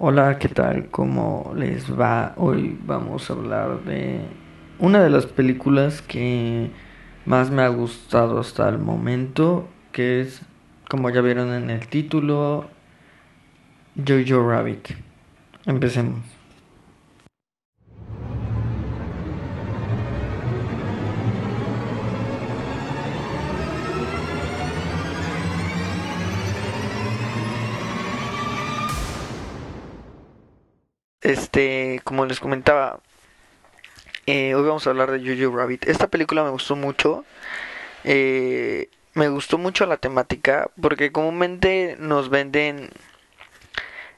Hola, ¿qué tal? ¿Cómo les va? Hoy vamos a hablar de una de las películas que más me ha gustado hasta el momento, que es, como ya vieron en el título, Jojo Rabbit. Empecemos. Este, como les comentaba, eh, hoy vamos a hablar de Jojo Rabbit. Esta película me gustó mucho. Eh, me gustó mucho la temática porque comúnmente nos venden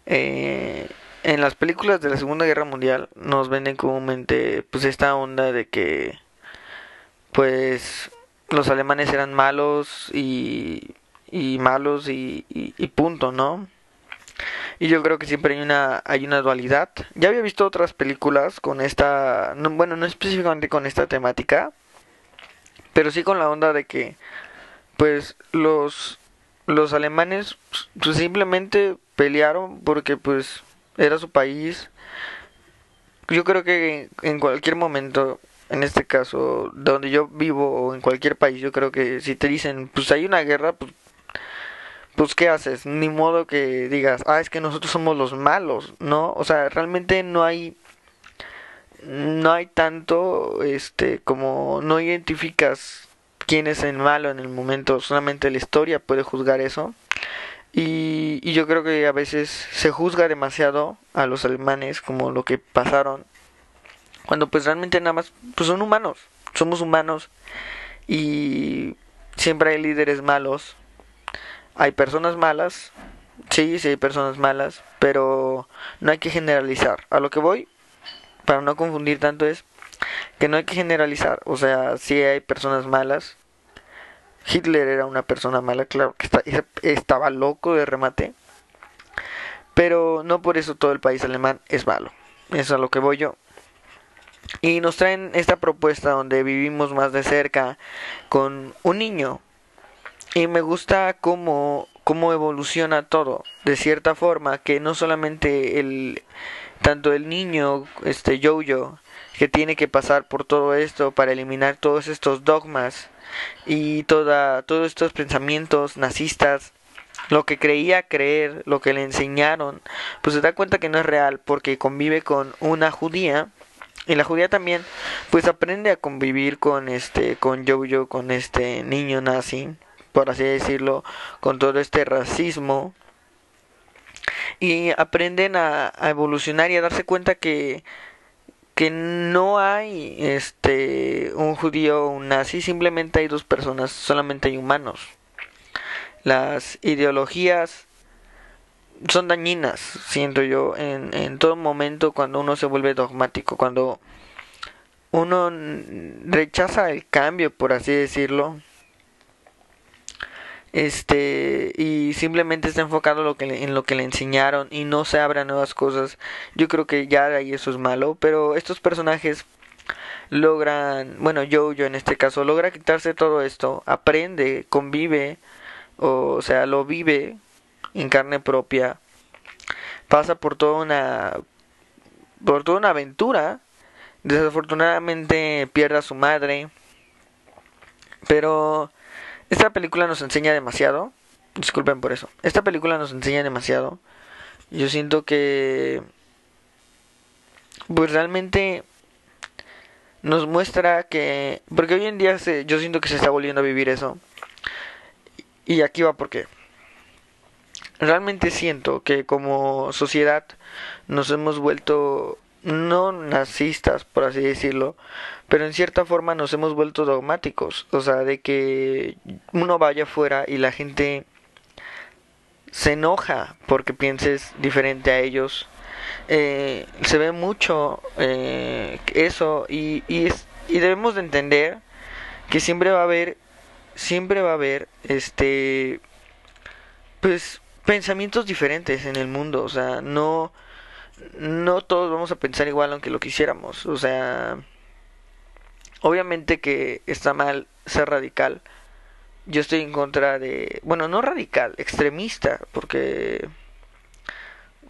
eh, en las películas de la Segunda Guerra Mundial nos venden comúnmente pues esta onda de que pues los alemanes eran malos y, y malos y, y, y punto, ¿no? Y yo creo que siempre hay una, hay una dualidad. Ya había visto otras películas con esta, no, bueno, no específicamente con esta temática, pero sí con la onda de que, pues, los, los alemanes pues, simplemente pelearon porque, pues, era su país. Yo creo que en cualquier momento, en este caso, donde yo vivo o en cualquier país, yo creo que si te dicen, pues hay una guerra, pues pues ¿qué haces? Ni modo que digas, ah, es que nosotros somos los malos, ¿no? O sea, realmente no hay no hay tanto este como no identificas quién es el malo en el momento, solamente la historia puede juzgar eso. Y, y yo creo que a veces se juzga demasiado a los alemanes como lo que pasaron cuando pues realmente nada más pues son humanos, somos humanos y siempre hay líderes malos hay personas malas, sí, sí hay personas malas, pero no hay que generalizar. A lo que voy, para no confundir tanto, es que no hay que generalizar. O sea, sí hay personas malas. Hitler era una persona mala, claro que está, estaba loco de remate. Pero no por eso todo el país alemán es malo. Eso es a lo que voy yo. Y nos traen esta propuesta donde vivimos más de cerca con un niño y me gusta cómo, cómo evoluciona todo, de cierta forma, que no solamente el tanto el niño, este Jojo, que tiene que pasar por todo esto para eliminar todos estos dogmas y toda, todos estos pensamientos nazistas, lo que creía creer, lo que le enseñaron, pues se da cuenta que no es real porque convive con una judía y la judía también pues aprende a convivir con este con Jojo, con este niño nazi por así decirlo, con todo este racismo y aprenden a, evolucionar y a darse cuenta que que no hay este un judío o un nazi, simplemente hay dos personas, solamente hay humanos. Las ideologías son dañinas, siento yo, en, en todo momento cuando uno se vuelve dogmático, cuando uno rechaza el cambio, por así decirlo, este y simplemente está enfocado lo que en lo que le enseñaron y no se abra nuevas cosas. Yo creo que ya ahí eso es malo pero estos personajes logran bueno yo yo en este caso logra quitarse todo esto aprende convive o, sea lo vive en carne propia pasa por toda una por toda una aventura. Desafortunadamente pierde a su madre pero esta película nos enseña demasiado. Disculpen por eso. Esta película nos enseña demasiado. Yo siento que... Pues realmente nos muestra que... Porque hoy en día se, yo siento que se está volviendo a vivir eso. Y aquí va porque... Realmente siento que como sociedad nos hemos vuelto no nazistas, por así decirlo, pero en cierta forma nos hemos vuelto dogmáticos, o sea, de que uno vaya afuera y la gente se enoja porque pienses diferente a ellos. Eh, se ve mucho eh, eso y, y, es, y debemos de entender que siempre va a haber siempre va a haber este pues pensamientos diferentes en el mundo o sea no no todos vamos a pensar igual aunque lo quisiéramos. O sea, obviamente que está mal ser radical. Yo estoy en contra de, bueno, no radical, extremista, porque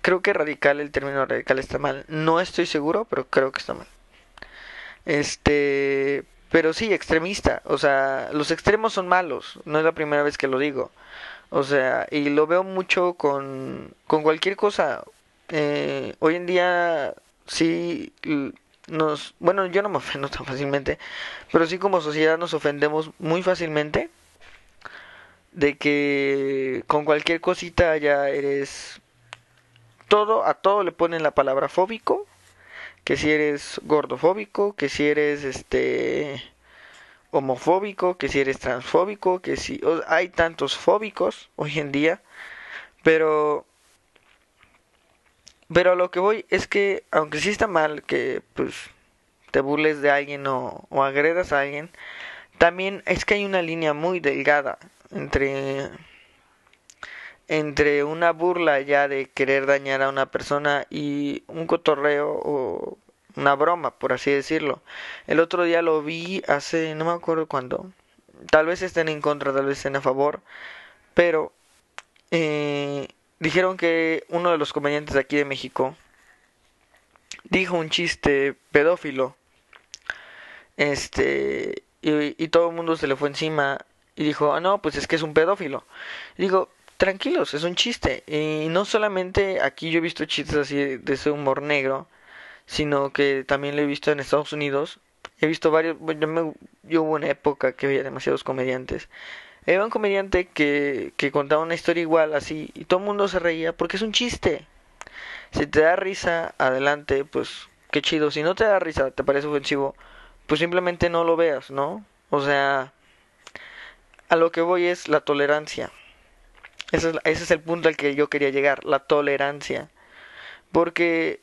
creo que radical, el término radical está mal. No estoy seguro, pero creo que está mal. Este, pero sí, extremista. O sea, los extremos son malos. No es la primera vez que lo digo. O sea, y lo veo mucho con, con cualquier cosa. Eh, hoy en día sí nos... Bueno, yo no me ofendo tan fácilmente, pero sí como sociedad nos ofendemos muy fácilmente de que con cualquier cosita ya eres todo a todo le ponen la palabra fóbico que si eres gordofóbico que si eres este homofóbico que si eres transfóbico que si hay tantos fóbicos hoy en día pero pero lo que voy es que aunque sí está mal que pues te burles de alguien o, o agredas a alguien también es que hay una línea muy delgada entre entre una burla ya de querer dañar a una persona y un cotorreo o una broma, por así decirlo. El otro día lo vi hace, no me acuerdo cuándo. Tal vez estén en contra, tal vez estén a favor, pero eh, dijeron que uno de los comediantes de aquí de México dijo un chiste pedófilo. Este, y, y todo el mundo se le fue encima y dijo, ah, no, pues es que es un pedófilo. digo, tranquilos, es un chiste. Y no solamente aquí yo he visto chistes así de ese humor negro, sino que también lo he visto en Estados Unidos. He visto varios, bueno, yo, hubo una época que había demasiados comediantes. Era un comediante que, que contaba una historia igual así y todo el mundo se reía porque es un chiste. Si te da risa, adelante, pues qué chido. Si no te da risa, te parece ofensivo, pues simplemente no lo veas, ¿no? O sea, a lo que voy es la tolerancia. Ese es, el punto al que yo quería llegar, la tolerancia. Porque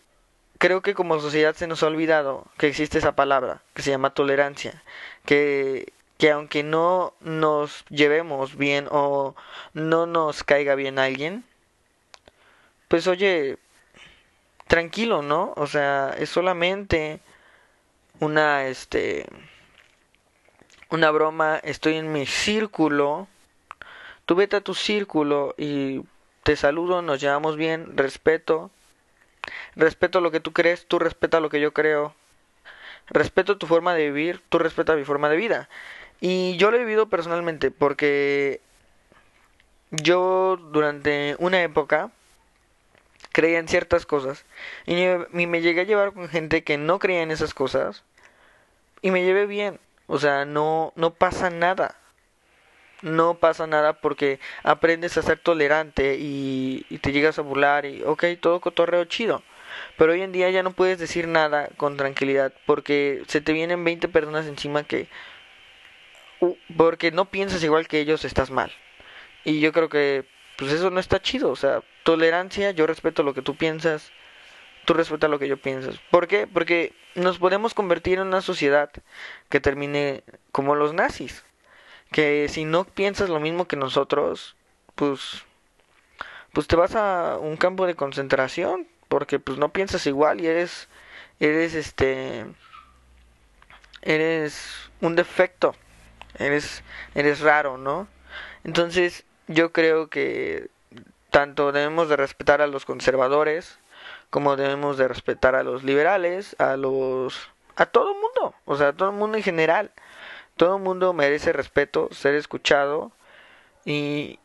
creo que como sociedad se nos ha olvidado que existe esa palabra, que se llama tolerancia, que, que aunque no nos llevemos bien o no nos caiga bien alguien, pues oye, tranquilo, ¿no? O sea, es solamente una, este, una broma, estoy en mi círculo, tú vete a tu círculo y te saludo, nos llevamos bien, respeto, respeto lo que tú crees, tú respeta lo que yo creo, respeto tu forma de vivir, tú respeta mi forma de vida. Y yo lo he vivido personalmente porque yo durante una época creía en ciertas cosas y me llegué a llevar con gente que no creía en esas cosas y me llevé bien o sea, no, no pasa nada. No pasa nada porque aprendes a ser tolerante y, y te llegas a burlar y, ok, todo cotorreo chido. Pero hoy en día ya no puedes decir nada con tranquilidad porque se te vienen 20 personas encima que... porque no piensas igual que ellos, estás mal. Y yo creo que pues eso no está chido. O sea, tolerancia, yo respeto lo que tú piensas, tú respetas lo que yo pienso. ¿Por qué? Porque nos podemos convertir en una sociedad que termine como los nazis. Que si no piensas lo mismo que nosotros, pues, pues te vas a un campo de concentración porque pues no piensas igual y eres, eres este, eres un defecto, eres, eres raro, ¿no? Entonces yo creo que tanto debemos de respetar a los conservadores como debemos de respetar a los liberales, a los a todo el mundo, o sea, a todo el mundo en general. Todo el mundo merece respeto, ser escuchado y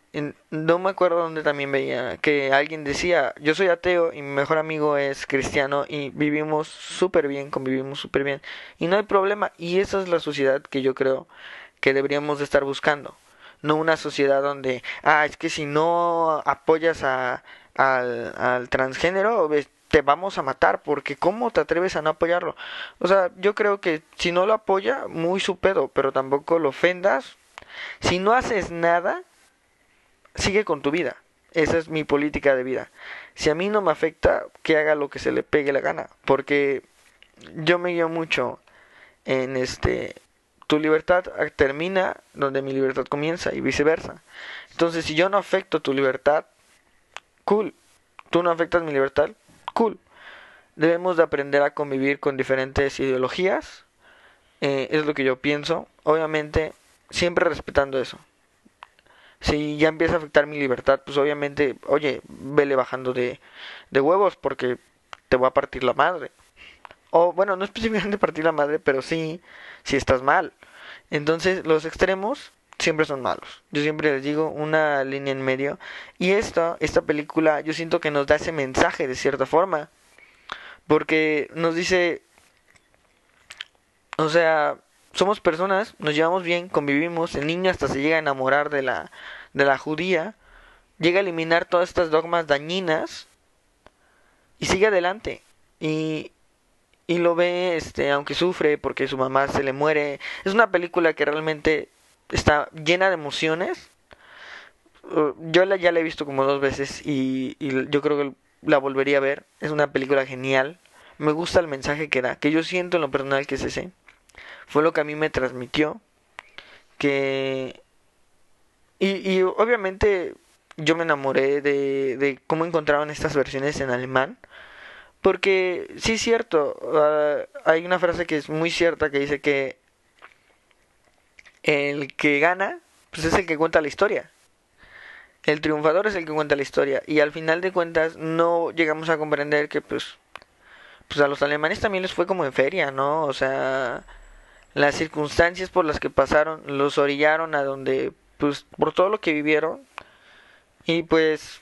no me acuerdo dónde también veía que alguien decía, yo soy ateo y mi mejor amigo es cristiano y vivimos súper bien, convivimos súper bien y no hay problema y esa es la sociedad que yo creo que deberíamos de estar buscando. No una sociedad donde, ah, es que si no apoyas a, al, al transgénero, te vamos a matar, porque ¿cómo te atreves a no apoyarlo? O sea, yo creo que si no lo apoya, muy su pedo, pero tampoco lo ofendas. Si no haces nada, sigue con tu vida. Esa es mi política de vida. Si a mí no me afecta, que haga lo que se le pegue la gana, porque yo me guío mucho en este tu libertad termina donde mi libertad comienza y viceversa. Entonces, si yo no afecto tu libertad, cool. Tú no afectas mi libertad, cool. Debemos de aprender a convivir con diferentes ideologías. Eh, es lo que yo pienso. Obviamente, siempre respetando eso. si ya empieza a afectar mi libertad, pues obviamente, oye, vele bajando de, de huevos porque te va a partir la madre. O bueno, no específicamente partir la madre, pero sí, si estás mal. Entonces, los extremos siempre son malos. Yo siempre les digo una línea en medio. Y esta, esta película, yo siento que nos da ese mensaje de cierta forma. Porque nos dice, o sea, somos personas, nos llevamos bien, convivimos, el niño hasta se llega a enamorar de la, de la judía, llega a eliminar todas estas dogmas dañinas y sigue adelante. Y, y lo ve, este, aunque sufre porque su mamá se le muere. Es una película que realmente está llena de emociones. Uh, yo la, ya la he visto como dos veces y, yo creo que la volvería a ver. Es una película genial. Me gusta el mensaje que da, que yo siento en lo personal que es ese fue lo que a mí me transmitió que y, y obviamente yo me enamoré de, de cómo encontraban estas versiones en alemán porque sí es cierto uh, hay una frase que es muy cierta que dice que el que gana pues es el que cuenta la historia. El triunfador es el que cuenta la historia. Y al final de cuentas no llegamos a comprender que pues pues a los alemanes también les fue como en feria no o sea las circunstancias por las que pasaron los orillaron a donde pues por todo lo que vivieron. Y pues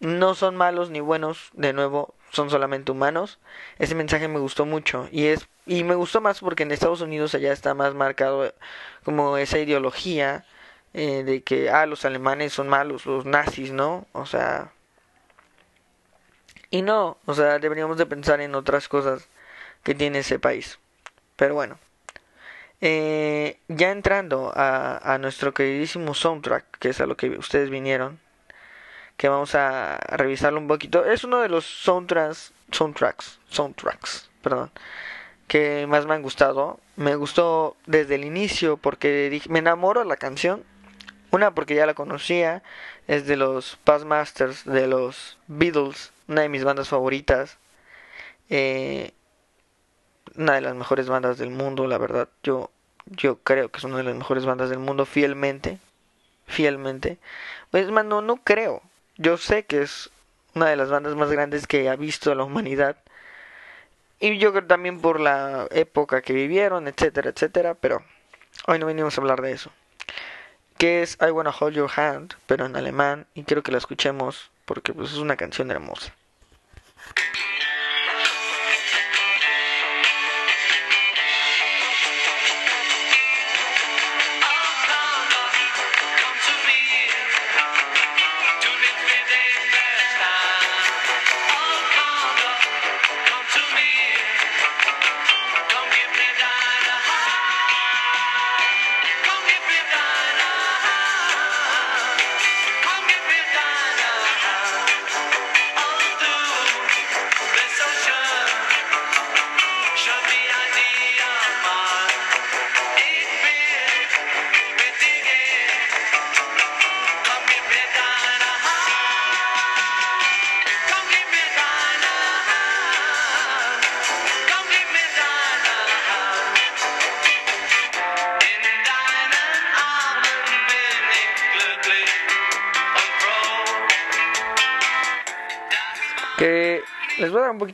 no son malos ni buenos de nuevo son solamente humanos. Ese mensaje me gustó mucho. Y es y me gustó más porque en Estados Unidos allá está más marcado como esa ideología eh, de que ah los alemanes son malos los nazis no o sea y no o sea deberíamos de pensar en otras cosas que tiene ese país. Pero bueno eh, ya entrando a, a, nuestro queridísimo soundtrack, que es a lo que ustedes vinieron, que vamos a, revisarlo un poquito. Es uno de los soundtracks, soundtracks, soundtracks, perdón, que más me han gustado. Me gustó desde el inicio porque dije, me enamoro de la canción. Una porque ya la conocía, es de los Past Masters, de los Beatles, una de mis bandas favoritas. Eh, una de las mejores bandas del mundo, la verdad. Yo, yo creo que es una de las mejores bandas del mundo, fielmente. Fielmente. Pues, más, no, no creo. Yo sé que es una de las bandas más grandes que ha visto la humanidad. Y yo creo también por la época que vivieron, etcétera, etcétera. Pero hoy no venimos a hablar de eso. Que es I Wanna Hold Your Hand, pero en alemán. Y quiero que la escuchemos porque pues, es una canción hermosa.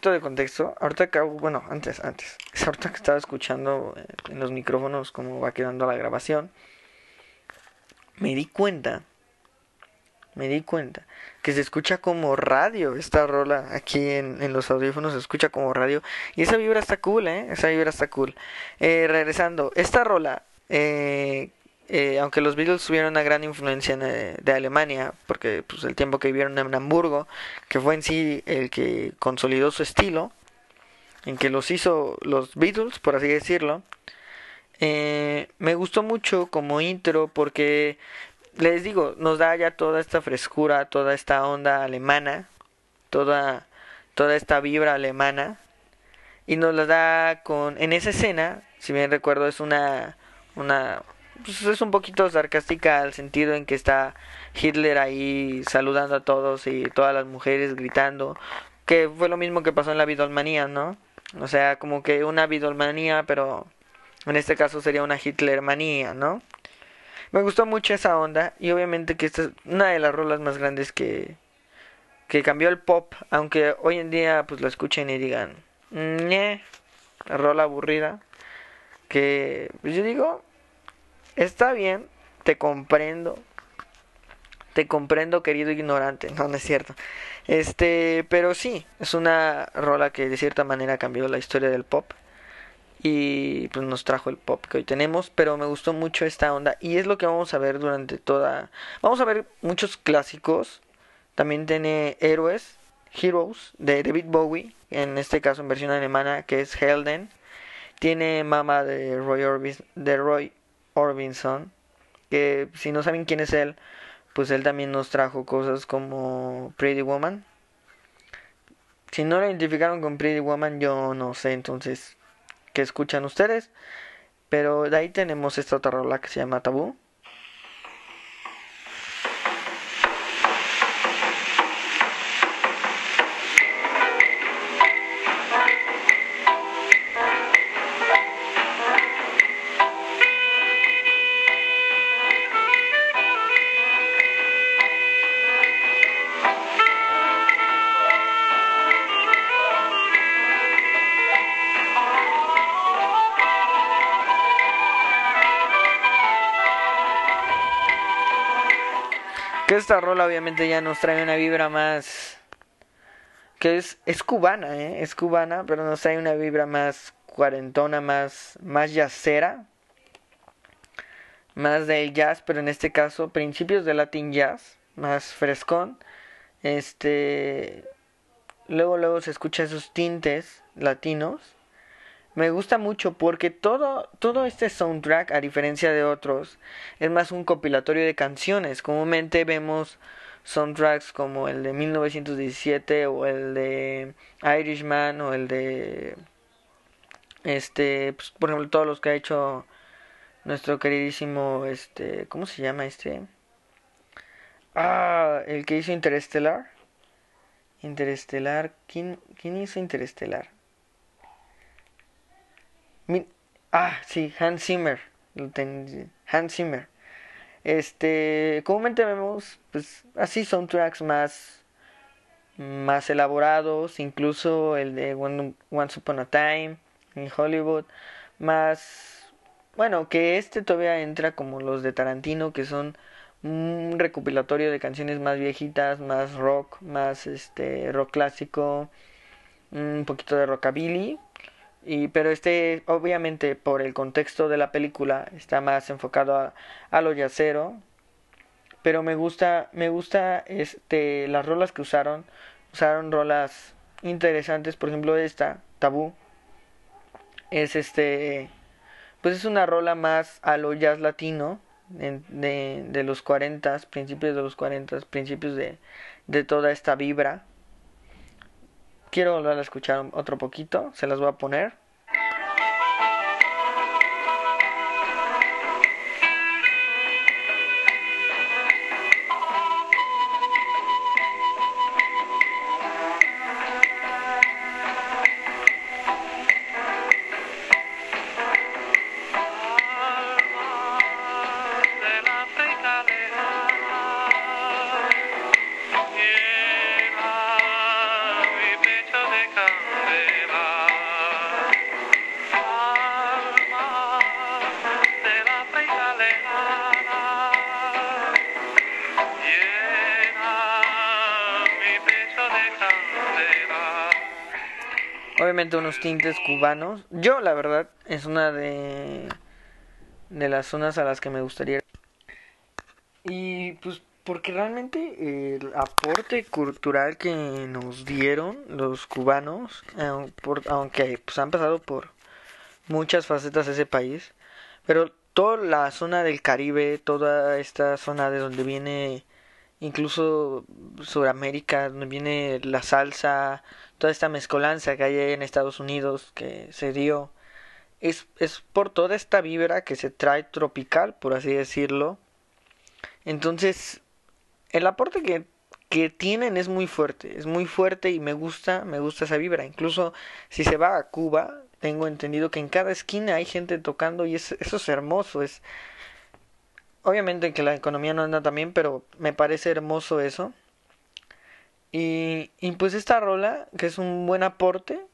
Poquito de contexto. Ahorita que bueno, antes, antes. Es ahorita que estaba escuchando eh, en los micrófonos cómo va quedando la grabación. Me di cuenta, me di cuenta que se escucha como radio esta rola aquí en, en los audífonos, se escucha como radio. Y esa vibra está cool, ¿eh? Esa vibra está cool. Eh, regresando, esta rola eh, eh, aunque los Beatles tuvieron una gran influencia eh, de Alemania, porque pues, el tiempo que vivieron en Hamburgo, que fue en sí el que consolidó su estilo, en que los hizo los Beatles, por así decirlo, eh, me gustó mucho como intro porque, les digo, nos da ya toda esta frescura, toda esta onda alemana, toda, toda esta vibra alemana, y nos la da con, en esa escena, si bien recuerdo, es una, una pues es un poquito sarcástica al sentido en que está Hitler ahí saludando a todos y todas las mujeres gritando, que fue lo mismo que pasó en la Beatlemanía, ¿no? O sea, como que una Beatlemanía, pero en este caso sería una Hitlermanía, ¿no? Me gustó mucho esa onda y obviamente que esta es una de las rolas más grandes que, que cambió el pop, aunque hoy en día pues lo escuchen y digan, ñe, rola aburrida, que pues yo digo, está bien, te comprendo, te comprendo querido ignorante, no, es cierto, este, pero sí, es una rola que de cierta manera cambió la historia del pop. Y pues nos trajo el pop que hoy tenemos, pero me gustó mucho esta onda. Y es lo que vamos a ver durante toda, vamos a ver muchos clásicos, también tiene Héroes, Heroes de David Bowie, en este caso en versión alemana que es Helden, tiene Mama de Roy, de Roy Orbison, que si no saben quién es él, pues él también nos trajo cosas como Pretty Woman. Si no lo identificaron con Pretty Woman, yo no sé entonces qué escuchan ustedes. Pero de ahí tenemos esta otra rola que se llama Tabú. Esta rola obviamente ya nos trae una vibra más... Que es, es cubana, ¿eh? Es cubana, pero nos trae una vibra más cuarentona, más, más jazzera. Más del jazz, pero en este caso principios de Latin Jazz, más frescón. Este... Luego, luego se escucha esos tintes latinos me gusta mucho porque todo, todo este soundtrack, a diferencia de otros, es más un compilatorio de canciones. Comúnmente vemos soundtracks como el de 1917 o el de Irishman o el de este pues, por ejemplo todos los que ha hecho nuestro queridísimo este cómo se llama este ah el que hizo Interestelar. Interestelar quién quién hizo Interestelar ah, sí, Hans Zimmer. Hans Zimmer. Este, comúnmente vemos, pues, así son tracks más, más elaborados, incluso el de Once Upon a Time en Hollywood, más, bueno, que este todavía entra como los de Tarantino, que son un recopilatorio de canciones más viejitas, más rock, más este rock clásico, un poquito de rockabilly, y, pero este, obviamente, por el contexto de la película, está más enfocado a, a lo yacero. Pero me gusta, me gusta este, las rolas que usaron. Usaron rolas interesantes, por ejemplo, esta, Tabú. Es este, pues es una rola más a lo jazz latino de, de, los 40, principios de los 40, principios de, de toda esta vibra quiero volver a escuchar otro poquito, se las voy a poner. Tintes cubanos. Yo, la verdad, es una de, de las zonas a las que me gustaría. Y pues porque realmente el aporte cultural que nos dieron los cubanos, aunque pues han pasado por muchas facetas ese país, pero toda la zona del Caribe, toda esta zona de donde viene incluso Sudamérica, donde viene la salsa, toda esta mezcolanza que hay en Estados Unidos que se dio es, es por toda esta vibra que se trae tropical, por así decirlo. Entonces, el aporte que, que tienen es muy fuerte, es muy fuerte y me gusta, me gusta esa vibra. Incluso si se va a Cuba, tengo entendido que en cada esquina hay gente tocando y eso es hermoso, es obviamente que la economía no anda tan bien, pero me parece hermoso eso. Y, y pues esta rola, que es un buen aporte,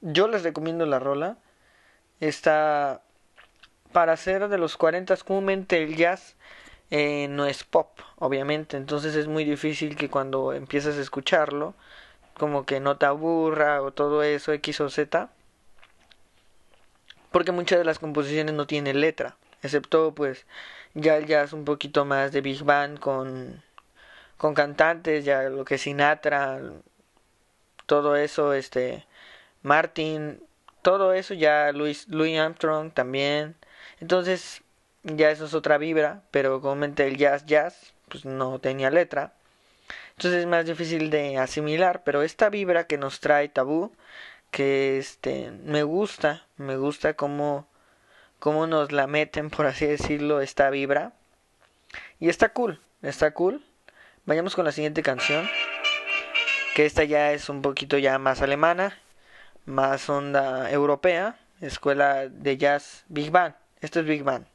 yo les recomiendo la rola. Está para hacer de los 40 comúnmente el jazz eh, no es pop, obviamente. Entonces es muy difícil que cuando empiezas a escucharlo, como que no te aburra o todo eso, X o Z. Porque muchas de las composiciones no tienen letra. Excepto pues ya el jazz un poquito más de big band con, con cantantes, ya lo que Sinatra, todo eso, este, Martin, todo eso ya Louis, Louis Armstrong también. Entonces ya eso es otra vibra, pero comúnmente el jazz jazz pues no tenía letra. Entonces es más difícil de asimilar, pero esta vibra que nos trae Tabú, que este me gusta, me gusta cómo cómo nos la meten, por así decirlo, esta vibra. Y está cool, está cool. Vayamos con la siguiente canción, que esta ya es un poquito ya más alemana, más onda europea, escuela de jazz Big Band. Esto es Big Band.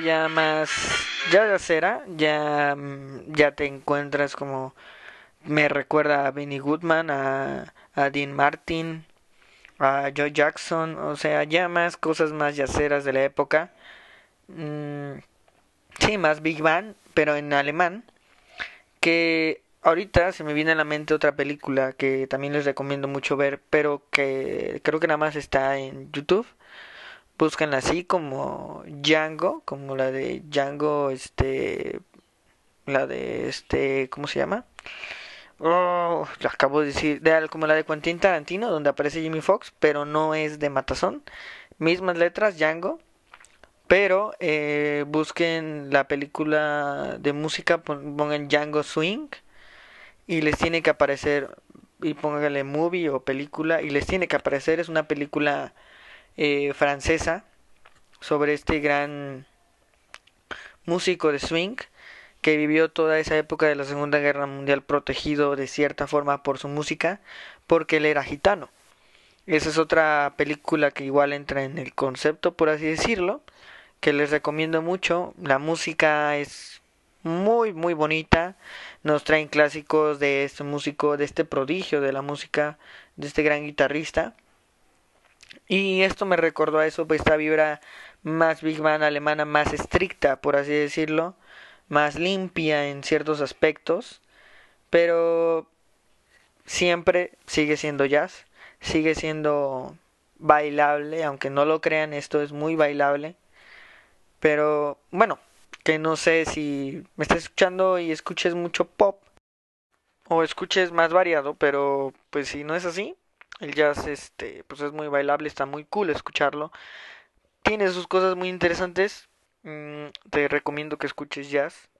Ya más ya cera ya mm, ya te encuentras como me recuerda a Benny Goodman a, a Dean Martin a Joe Jackson o sea ya más cosas más yaceras de la época. Mm, sí más Big Bang pero en alemán que ahorita se me viene a la mente otra película que también les recomiendo mucho ver pero que creo que nada más está en YouTube búscanla así como Django, como la de Django, este, la de este, ¿cómo se llama? Oh, acabo de decir, de, como la de Quentin Tarantino, donde aparece Jimmy Fox, pero no es de Matazón. Mismas letras, Django. Pero eh, busquen la película de música, pongan Django Swing y les tiene que aparecer, y pónganle movie o película, y les tiene que aparecer, es una película eh, francesa sobre este gran músico de swing que vivió toda esa época de la Segunda Guerra Mundial protegido de cierta forma por su música porque él era gitano. Esa es otra película que igual entra en el concepto, por así decirlo, que les recomiendo mucho. La música es muy muy bonita, nos traen clásicos de este músico, de este prodigio de la música, de este gran guitarrista. Y esto me recordó a eso, pues esta vibra más Big Band alemana, más estricta, por así decirlo, más limpia en ciertos aspectos, pero siempre sigue siendo jazz, sigue siendo bailable, aunque no lo crean, esto es muy bailable. Pero bueno, que no sé si me estás escuchando y escuches mucho pop o escuches más variado, pero pues si no es así, el jazz, este, pues es muy bailable, está muy cool escucharlo. Tiene sus cosas muy interesantes. Mm, te recomiendo que escuches jazz.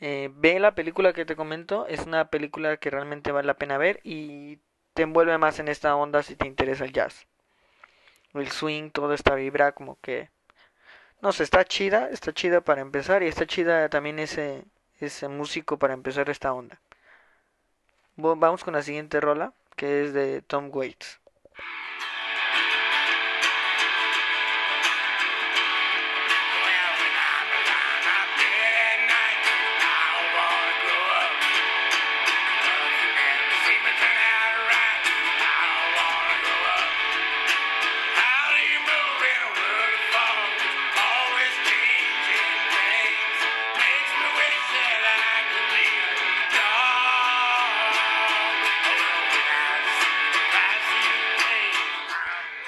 Eh, ve la película que te comento. Es una película que realmente vale la pena ver y te envuelve más en esta onda si te interesa el jazz. El swing, toda esta vibra como que... No sé, está chida, está chida para empezar y está chida también ese, ese músico para empezar esta onda. Vamos con la siguiente rola que es de Tom Waits.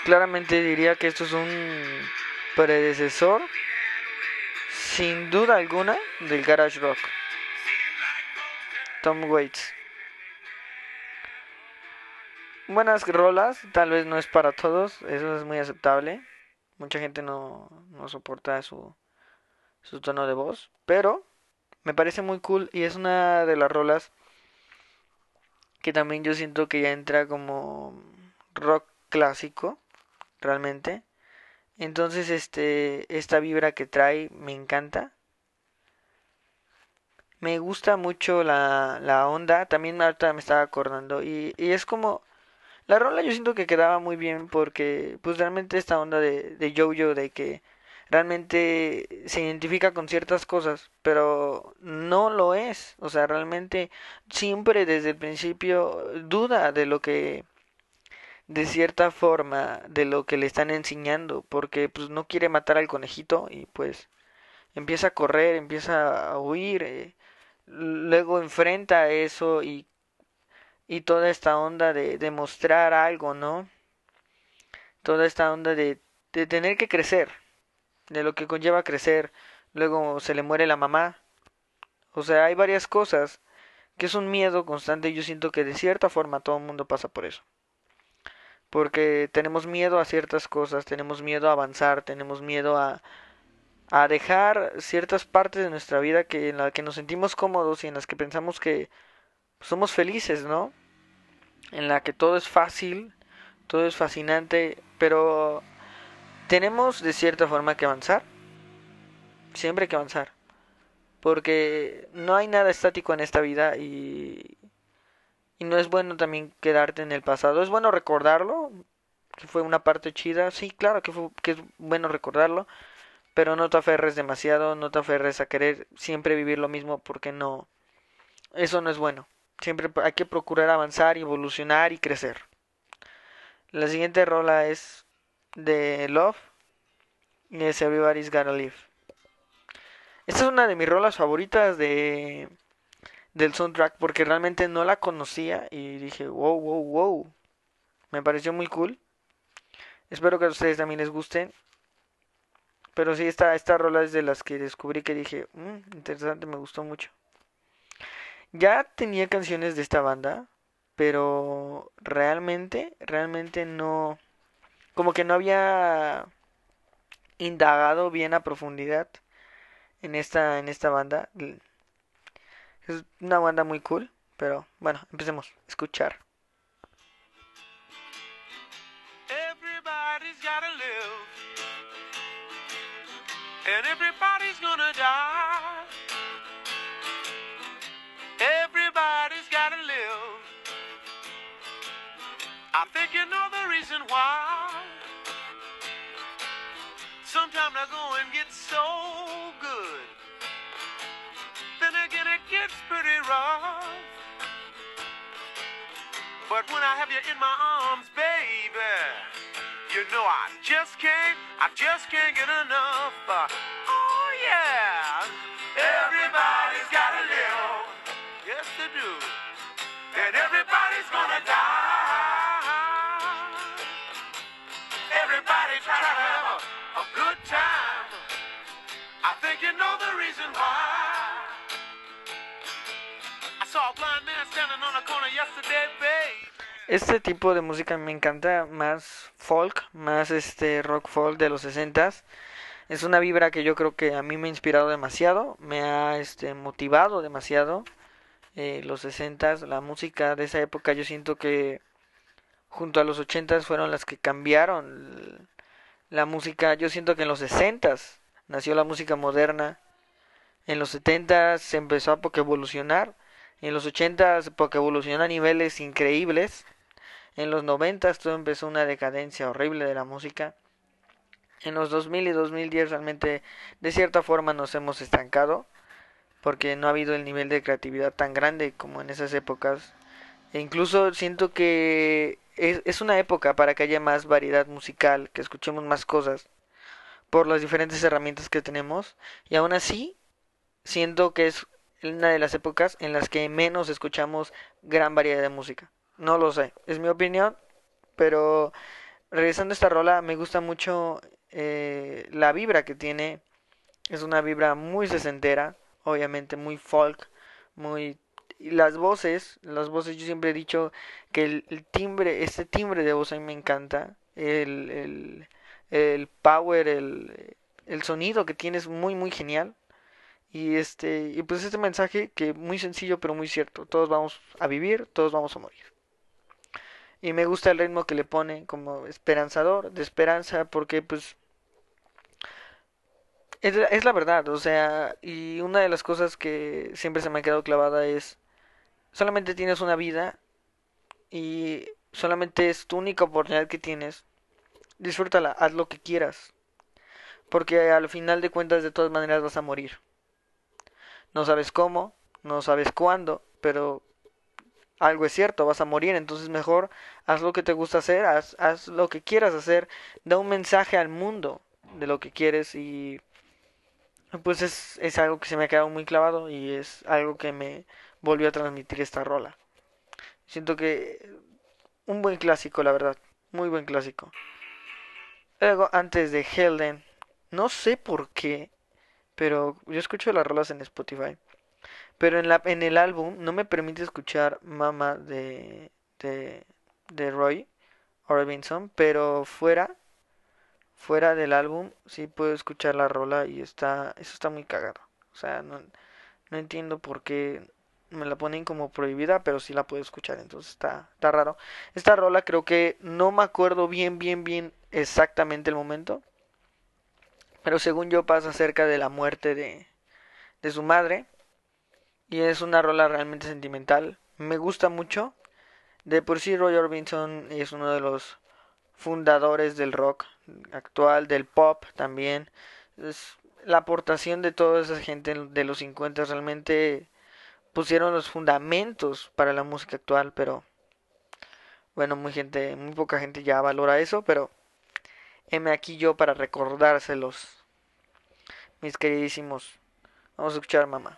Claramente diría que esto es un predecesor, sin duda alguna, del garage rock. Tom Waits. Buenas rolas, tal vez no es para todos, eso es muy aceptable. Mucha gente no, no soporta su, su tono de voz, pero me parece muy cool y es una de las rolas que también yo siento que ya entra como rock clásico, realmente. Entonces, este, esta vibra que trae me encanta. Me gusta mucho la, la onda, también ahorita me estaba acordando y, y es como... La rola yo siento que quedaba muy bien porque pues realmente esta onda de, de Jojo de que realmente se identifica con ciertas cosas, pero no lo es. O sea, realmente siempre desde el principio duda de lo que de cierta forma de lo que le están enseñando, porque pues no quiere matar al conejito y pues empieza a correr, empieza a huir, eh, luego enfrenta eso y y toda esta onda de demostrar algo, ¿no? Toda esta onda de, de tener que crecer, de lo que conlleva crecer, luego se le muere la mamá. O sea, hay varias cosas que es un miedo constante yo siento que de cierta forma todo el mundo pasa por eso. Porque tenemos miedo a ciertas cosas, tenemos miedo a avanzar, tenemos miedo a, a dejar ciertas partes de nuestra vida que en las que nos sentimos cómodos y en las que pensamos que somos felices, ¿no? En la que todo es fácil, todo es fascinante, pero tenemos de cierta forma que avanzar. Siempre que avanzar. Porque no hay nada estático en esta vida y, y no es bueno también quedarte en el pasado. Es bueno recordarlo, que fue una parte chida. Sí, claro que, fue, que es bueno recordarlo. Pero no te aferres demasiado, no te aferres a querer siempre vivir lo mismo porque no. Eso no es bueno. Siempre hay que procurar avanzar, evolucionar y crecer. La siguiente rola es de Love y es Everybody's Gotta Live. Esta es una de mis rolas favoritas de del soundtrack porque realmente no la conocía y dije, wow, wow, wow. Me pareció muy cool. Espero que a ustedes también les gusten. Pero sí, esta, esta rola es de las que descubrí que dije, mm, interesante, me gustó mucho. Ya tenía canciones de esta banda, pero realmente, realmente no, como que no había indagado bien a profundidad en esta en esta banda es una banda muy cool pero bueno empecemos. A escuchar. Everybody's gotta live and everybody's gonna die. Everybody's gotta live. I think you know the reason why. Sometimes the going gets so good. Then again, it gets pretty rough. But when I have you in my arms, baby, you know I just can't, I just can't get enough. Uh, oh, yeah. Everybody's gotta live. Yes, they do. And everybody's gonna die. Everybody try to have a Este tipo de música me encanta, más folk, más este rock folk de los 60 Es una vibra que yo creo que a mí me ha inspirado demasiado, me ha este motivado demasiado. Eh, los 60 la música de esa época yo siento que junto a los 80 fueron las que cambiaron la música. Yo siento que en los 60 nació la música moderna. En los 70 se empezó a evolucionar. En los 80 porque evolucionó a niveles increíbles. En los 90 todo empezó una decadencia horrible de la música. En los 2000 y 2010 realmente de cierta forma nos hemos estancado porque no ha habido el nivel de creatividad tan grande como en esas épocas. E incluso siento que es, es una época para que haya más variedad musical, que escuchemos más cosas por las diferentes herramientas que tenemos y aún así siento que es una de las épocas en las que menos escuchamos gran variedad de música. No lo sé, es mi opinión, pero regresando a esta rola, me gusta mucho eh, la vibra que tiene. Es una vibra muy sesentera, obviamente muy folk, muy... Y las voces, las voces, yo siempre he dicho que el, timbre, este timbre de voz a mí me encanta. El, el, el power, el, el sonido que tiene es muy, muy genial. Y este, y pues este mensaje que muy sencillo pero muy cierto. Todos vamos a vivir, todos vamos a morir. Y me gusta el ritmo que le pone como esperanzador, de esperanza, porque pues es, es la verdad, o sea, y una de las cosas que siempre se me ha quedado clavada es, solamente tienes una vida y solamente es tu única oportunidad que tienes. Disfrútala, haz lo que quieras, porque al final de cuentas de todas maneras vas a morir. No sabes cómo, no sabes cuándo, pero algo es cierto, vas a morir, entonces mejor haz lo que te gusta hacer, haz, haz lo que quieras hacer, da un mensaje al mundo de lo que quieres y pues es, es algo que se me ha quedado muy clavado y es algo que me volvió a transmitir esta rola. Siento que un buen clásico, la verdad, muy buen clásico. Luego, antes de Helden, no sé por qué, pero yo escucho las rolas en Spotify. Pero en, la, en el álbum no me permite escuchar Mama de, de, de Roy Orbison, pero fuera fuera del álbum sí puedo escuchar la rola y está eso está muy cagado. O sea, no, no entiendo por qué me la ponen como prohibida, pero sí la puedo escuchar, entonces está, está raro. Esta rola creo que no me acuerdo bien, bien, bien exactamente el momento, pero según yo pasa cerca de la muerte de, de su madre y es una rola realmente sentimental. Me gusta mucho. De por sí Roy Orbison es uno de los fundadores del rock actual, del pop también. Es la aportación de toda esa gente de los 50 realmente pusieron los fundamentos para la música actual, pero bueno, muy gente, muy poca gente ya valora eso, pero heme aquí yo para recordárselos. Mis queridísimos. Vamos a escuchar mamá.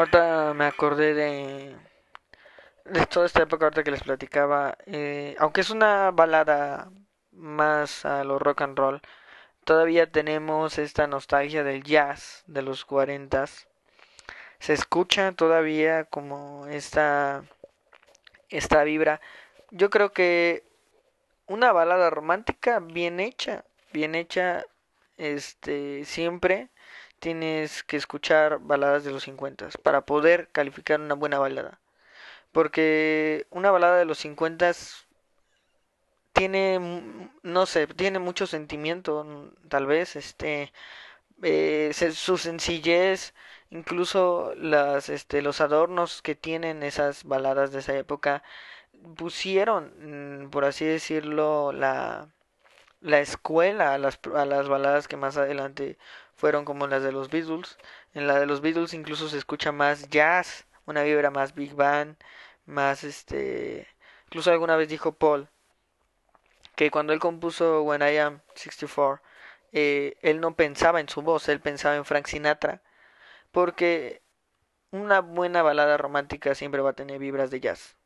Ahorita me acordé de, toda esta época ahorita que les platicaba. Eh, aunque es una balada más a lo rock and roll, todavía tenemos esta nostalgia del jazz de los cuarentas. Se escucha todavía como esta, esta vibra. Yo creo que una balada romántica bien hecha, bien hecha, este, siempre tienes que escuchar baladas de los 50 para poder calificar una buena balada. Porque una balada de los 50 tiene, no sé, tiene mucho sentimiento, tal vez, este, eh, su sencillez, incluso las, este, los adornos que tienen esas baladas de esa época, pusieron, por así decirlo, la, la escuela a las, a las baladas que más adelante fueron como las de los Beatles. En la de los Beatles incluso se escucha más jazz, una vibra más big band, más este... Incluso alguna vez dijo Paul que cuando él compuso When I Am 64, eh, él no pensaba en su voz, él pensaba en Frank Sinatra, porque una buena balada romántica siempre va a tener vibras de jazz.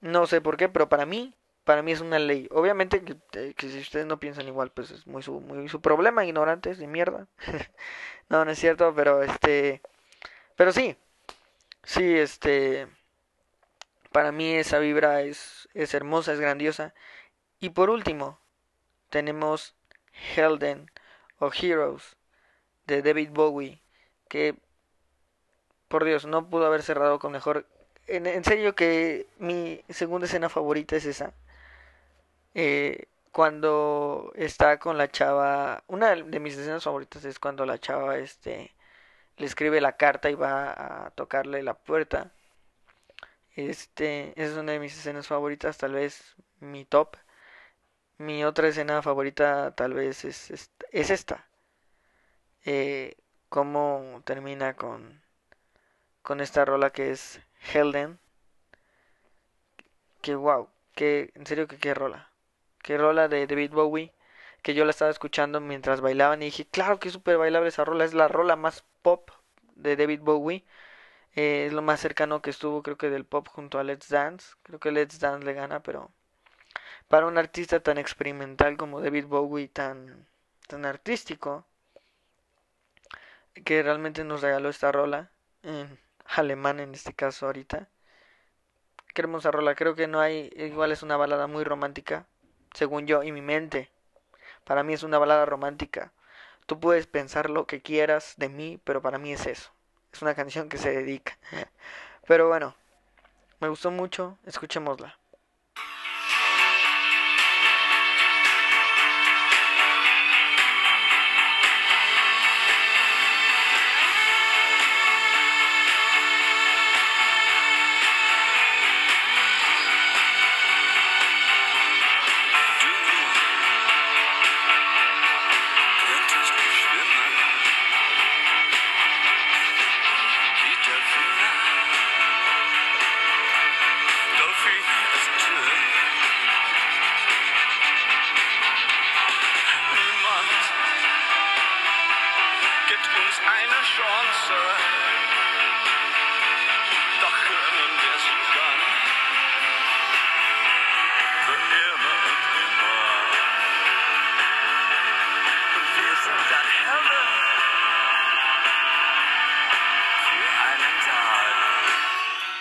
No sé por qué, pero para mí para mí es una ley. Obviamente eh, que, si ustedes no piensan igual, pues es muy su, muy su problema, ignorantes de mierda. no, no es cierto, pero este... Pero sí, sí, este... Para mí esa vibra es, es hermosa, es grandiosa. Y por último, tenemos Helden o Heroes de David Bowie, que por Dios, no pudo haber cerrado con mejor. En, serio que mi segunda escena favorita es esa. Eh, cuando está con la chava, una de mis escenas favoritas es cuando la chava este le escribe la carta y va a tocarle la puerta. Este, es una de mis escenas favoritas, tal vez mi top. Mi otra escena favorita tal vez es, es, esta. Eh, cómo termina con, con esta rola que es Helden. Que wow, que en serio que qué rola. Qué rola de David Bowie. Que yo la estaba escuchando mientras bailaban y dije, claro que es súper bailable esa rola. Es la rola más pop de David Bowie. Eh, es lo más cercano que estuvo creo que del pop junto a Let's Dance. Creo que Let's Dance le gana, pero para un artista tan experimental como David Bowie, tan, tan artístico, que realmente nos regaló esta rola, en alemán en este caso ahorita. Qué hermosa rola, creo que no hay, igual es una balada muy romántica, según yo y mi mente. Para mí es una balada romántica. Tú puedes pensar lo que quieras de mí, pero para mí es eso. Es una canción que se dedica. Pero bueno, me gustó mucho, escuchémosla.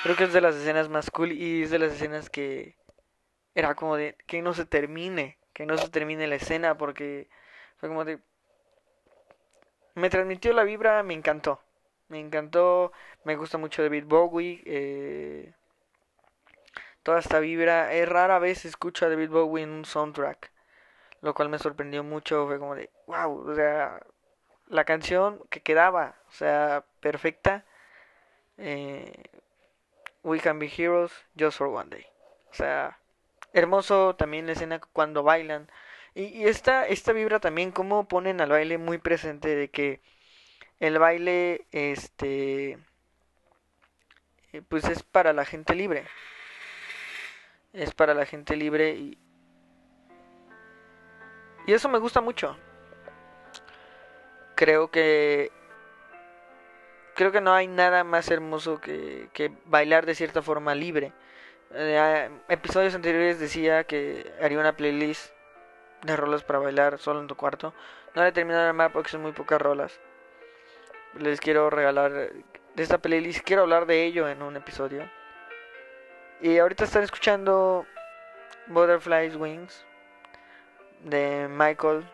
Creo que es de las escenas más cool y es de las escenas que era como de que no se termine, que no se termine la escena porque fue como de me transmitió la vibra, me encantó. Me encantó, me gusta mucho David Bowie. Eh, toda esta vibra. Es rara vez escucho a David Bowie en un soundtrack. Lo cual me sorprendió mucho. Fue como de, wow, o sea, la canción que quedaba, o sea, perfecta. Eh, We Can Be Heroes Just for One Day. O sea, hermoso también la escena cuando bailan. Y, esta, esta vibra también, como ponen al baile muy presente de que el baile, este, eh, pues es para la gente libre. Es para la gente libre y, y eso me gusta mucho. Creo que creo que no hay nada más hermoso que, bailar de cierta forma libre. Eh, episodios anteriores decía que haría una playlist de rolas para bailar solo en tu cuarto. No la he terminado de armar porque son muy pocas rolas. Les quiero regalar de esta playlist. Quiero hablar de ello en un episodio. Y ahorita están escuchando Butterflies Wings de Michael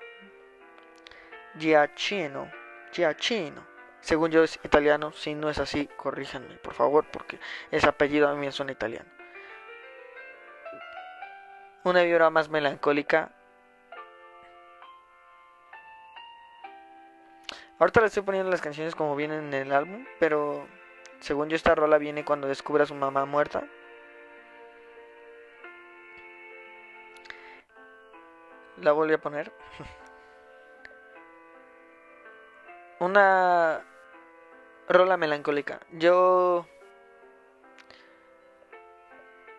Giacchino. Giacchino. Según yo es italiano, si no es así, corríjanme, por favor, porque ese apellido a mí me suena italiano. Una vibra más melancólica. Ahorita le estoy poniendo las canciones como vienen en el álbum, pero según yo esta rola viene cuando descubre a su mamá muerta. La volví a poner. Una Rola melancólica. Yo...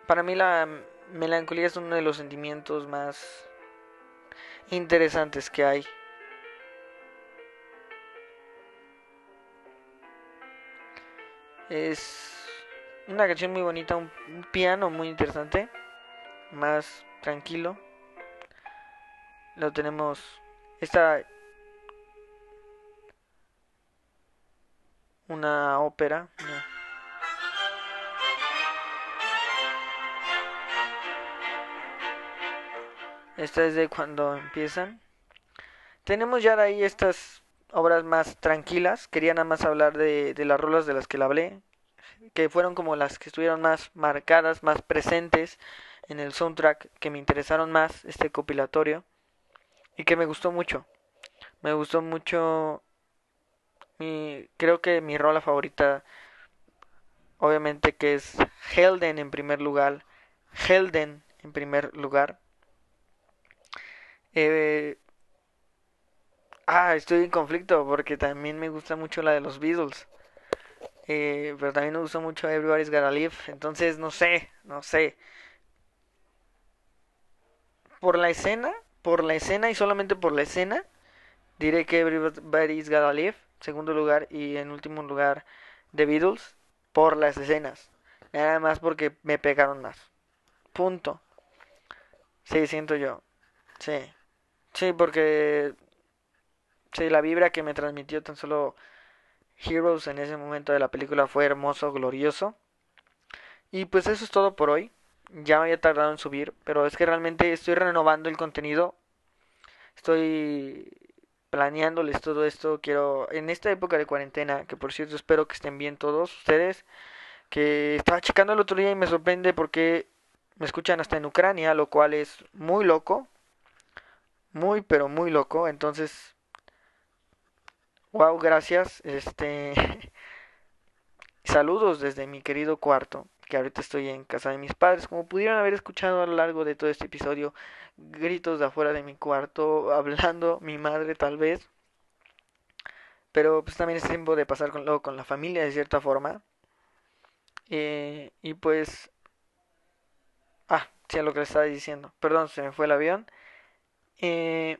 Para mí la melancolía es uno de los sentimientos más interesantes que hay. Es una canción muy bonita, un, piano muy interesante, más tranquilo. Lo tenemos esta una ópera. Esta es de cuando empiezan. Tenemos ya de ahí estas obras más tranquilas. Quería nada más hablar de, de las rolas de las que le hablé. Que fueron como las que estuvieron más marcadas, más presentes en el soundtrack. Que me interesaron más este copilatorio Y que me gustó mucho. Me gustó mucho mi, creo que mi rola favorita. Obviamente que es Helden en primer lugar. Helden en primer lugar. Eh, ah, estoy en conflicto porque también me gusta mucho la de los Beatles. Eh, pero también me gusta mucho Everybody's Gotta Live. Entonces, no sé, no sé. Por la escena, por la escena y solamente por la escena, diré que Everybody's Gotta Live, segundo lugar, y en último lugar, The Beatles, por las escenas. Nada más porque me pegaron más. Punto. Sí, siento yo. Sí. Sí, porque sí, la vibra que me transmitió tan solo Heroes en ese momento de la película fue hermoso, glorioso. Y pues eso es todo por hoy. Ya me había tardado en subir, pero es que realmente estoy renovando el contenido. Estoy planeándoles todo esto. Quiero, en esta época de cuarentena, que por cierto espero que estén bien todos ustedes, que estaba checando el otro día y me sorprende porque me escuchan hasta en Ucrania, lo cual es muy loco muy pero muy loco. Entonces, wow, gracias. Este saludos desde mi querido cuarto, que ahorita estoy en casa de mis padres. Como pudieron haber escuchado a lo largo de todo este episodio, gritos de afuera de mi cuarto, hablando mi madre tal vez. Pero pues también es tiempo de pasar con, luego con la familia de cierta forma. Eh, y pues... Ah, sí, a lo que le estaba diciendo. Perdón, se me fue el avión. Eh,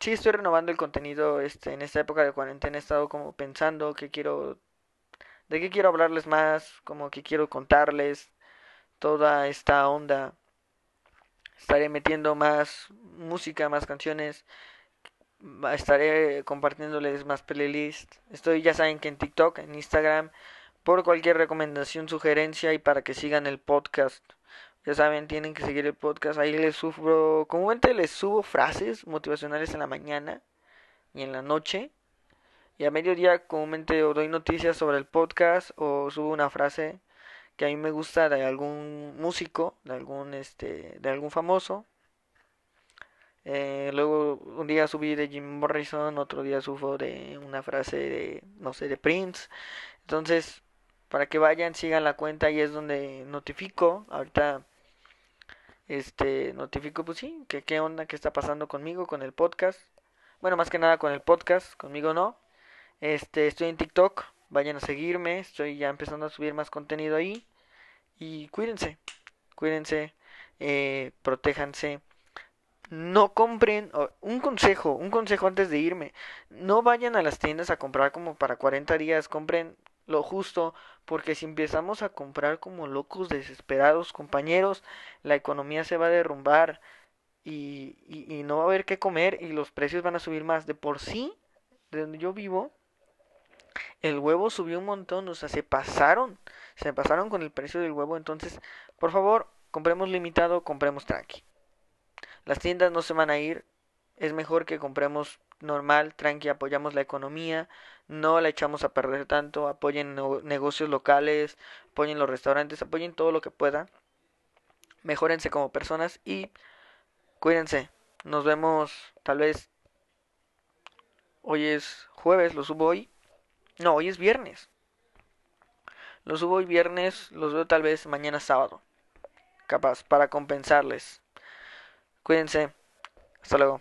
sí, estoy renovando el contenido. Este, en esta época de cuarentena he estado como pensando que quiero, de qué quiero hablarles más, como que quiero contarles toda esta onda. Estaré metiendo más música, más canciones. Estaré compartiéndoles más playlists. Estoy, ya saben que en TikTok, en Instagram, por cualquier recomendación, sugerencia y para que sigan el podcast. Ya saben, tienen que seguir el podcast. Ahí les sufro, comúnmente les subo frases motivacionales en la mañana y en la noche. Y a mediodía comúnmente doy noticias sobre el podcast o subo una frase que a mí me gusta de algún músico, de algún este, de algún famoso. Eh, luego un día subí de Jim Morrison, otro día subo de una frase de, no sé, de Prince. Entonces, para que vayan, sigan la cuenta y es donde notifico. Ahorita este notifico pues sí, que qué onda, qué está pasando conmigo, con el podcast. Bueno, más que nada con el podcast, conmigo no. Este, estoy en TikTok, vayan a seguirme, estoy ya empezando a subir más contenido ahí. Y cuídense, cuídense, eh, protéjanse. No compren, un consejo, un consejo antes de irme. No vayan a las tiendas a comprar como para 40 días, compren lo justo, porque si empezamos a comprar como locos desesperados, compañeros, la economía se va a derrumbar y, no va a haber qué comer y los precios van a subir más. De por sí, de donde yo vivo, el huevo subió un montón, o sea, se pasaron, se pasaron con el precio del huevo, entonces, por favor, compremos limitado, compremos tranqui. Las tiendas no se van a ir, es mejor que compremos normal, tranqui, apoyamos la economía, no la echamos a perder tanto, apoyen negocios locales, apoyen los restaurantes, apoyen todo lo que puedan, mejórense como personas y cuídense. Nos vemos tal vez hoy es jueves, lo subo hoy. No, hoy es viernes. Lo subo hoy viernes, los veo tal vez mañana sábado. Capaz, para compensarles. Cuídense. Hasta luego.